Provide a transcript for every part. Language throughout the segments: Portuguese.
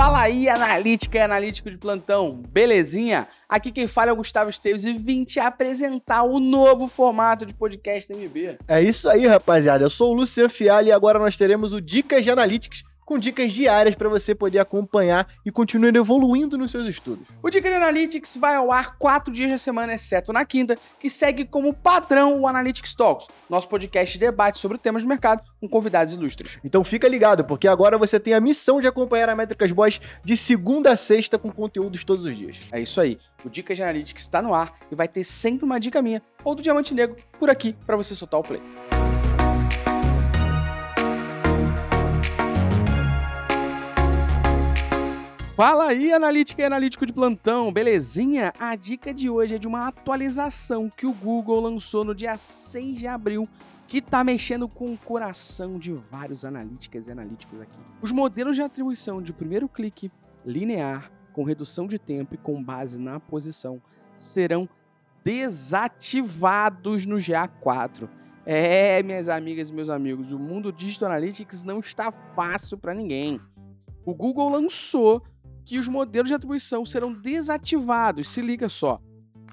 Fala aí, analítica e analítico de plantão, belezinha? Aqui quem fala é o Gustavo Esteves e vim te apresentar o novo formato de podcast MB. É isso aí, rapaziada. Eu sou o Luciano Fiali e agora nós teremos o Dicas de Analytics com dicas diárias para você poder acompanhar e continuar evoluindo nos seus estudos. O Dica de Analytics vai ao ar quatro dias da semana, exceto na quinta, que segue como padrão o Analytics Talks, nosso podcast de debate sobre temas de mercado com convidados ilustres. Então fica ligado, porque agora você tem a missão de acompanhar a Métricas Boys de segunda a sexta com conteúdos todos os dias. É isso aí. O Dica de Analytics está no ar e vai ter sempre uma dica minha ou do Diamante Negro por aqui para você soltar o play. Fala aí, analítica e analítico de plantão, belezinha? A dica de hoje é de uma atualização que o Google lançou no dia 6 de abril, que tá mexendo com o coração de vários analíticas e analíticos aqui. Os modelos de atribuição de primeiro clique, linear, com redução de tempo e com base na posição, serão desativados no GA4. É, minhas amigas e meus amigos, o mundo Digital Analytics não está fácil para ninguém. O Google lançou que os modelos de atribuição serão desativados. Se liga só.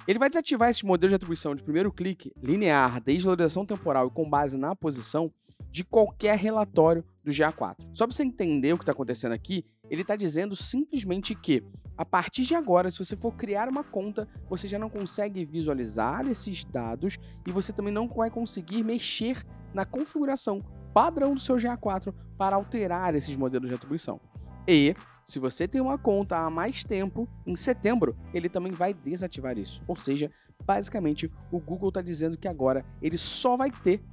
Ele vai desativar esse modelo de atribuição de primeiro clique, linear, desvalorização temporal e com base na posição de qualquer relatório do GA4. Só para você entender o que está acontecendo aqui, ele está dizendo simplesmente que, a partir de agora, se você for criar uma conta, você já não consegue visualizar esses dados e você também não vai conseguir mexer na configuração padrão do seu GA4 para alterar esses modelos de atribuição. E se você tem uma conta há mais tempo, em setembro ele também vai desativar isso. Ou seja, basicamente o Google está dizendo que agora ele só vai ter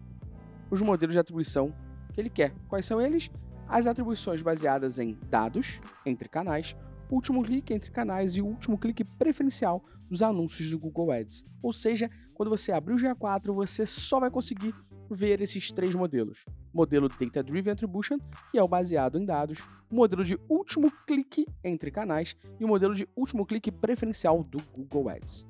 os modelos de atribuição que ele quer. Quais são eles? As atribuições baseadas em dados entre canais, último clique entre canais e o último clique preferencial dos anúncios do Google Ads. Ou seja, quando você abrir o GA4, você só vai conseguir ver esses três modelos. Modelo Data Driven Attribution, que é o baseado em dados, o modelo de último clique entre canais e o modelo de último clique preferencial do Google Ads.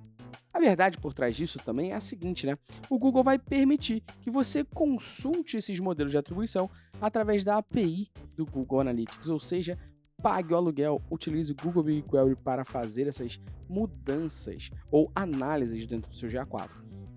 A verdade por trás disso também é a seguinte, né? O Google vai permitir que você consulte esses modelos de atribuição através da API do Google Analytics, ou seja, pague o aluguel, utilize o Google BigQuery para fazer essas mudanças ou análises dentro do seu GA4.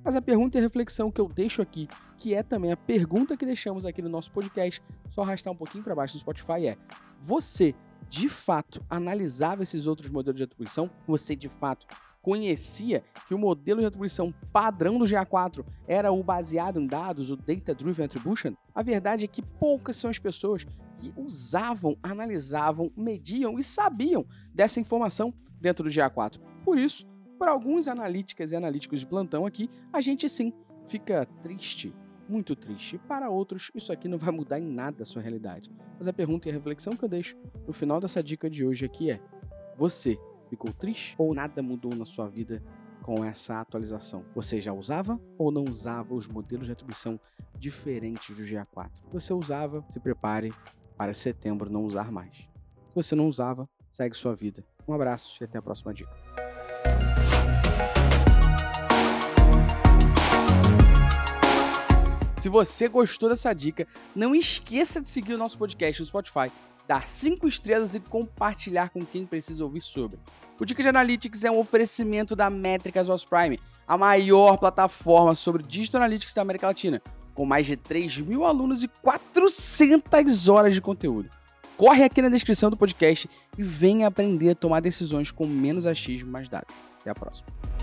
Mas a pergunta e a reflexão que eu deixo aqui, que é também a pergunta que deixamos aqui no nosso podcast, só arrastar um pouquinho para baixo do Spotify é: você de fato analisava esses outros modelos de atribuição? Você de fato conhecia que o modelo de atribuição padrão do GA4 era o baseado em dados, o Data Driven Attribution? A verdade é que poucas são as pessoas que usavam, analisavam, mediam e sabiam dessa informação dentro do GA4. Por isso, para alguns analíticas e analíticos de plantão aqui, a gente sim fica triste, muito triste. Para outros, isso aqui não vai mudar em nada a sua realidade. Mas a pergunta e a reflexão que eu deixo no final dessa dica de hoje aqui é: você ficou triste ou nada mudou na sua vida com essa atualização? Você já usava ou não usava os modelos de atribuição diferentes do GA4? Você usava, se prepare para setembro não usar mais. Se você não usava, segue sua vida. Um abraço e até a próxima dica. Se você gostou dessa dica, não esqueça de seguir o nosso podcast no Spotify, dar 5 estrelas e compartilhar com quem precisa ouvir sobre. O Dica de Analytics é um oferecimento da Métricas Was Prime, a maior plataforma sobre Digital Analytics da América Latina, com mais de 3 mil alunos e 400 horas de conteúdo. Corre aqui na descrição do podcast e venha aprender a tomar decisões com menos achismo e mais dados. Até a próxima.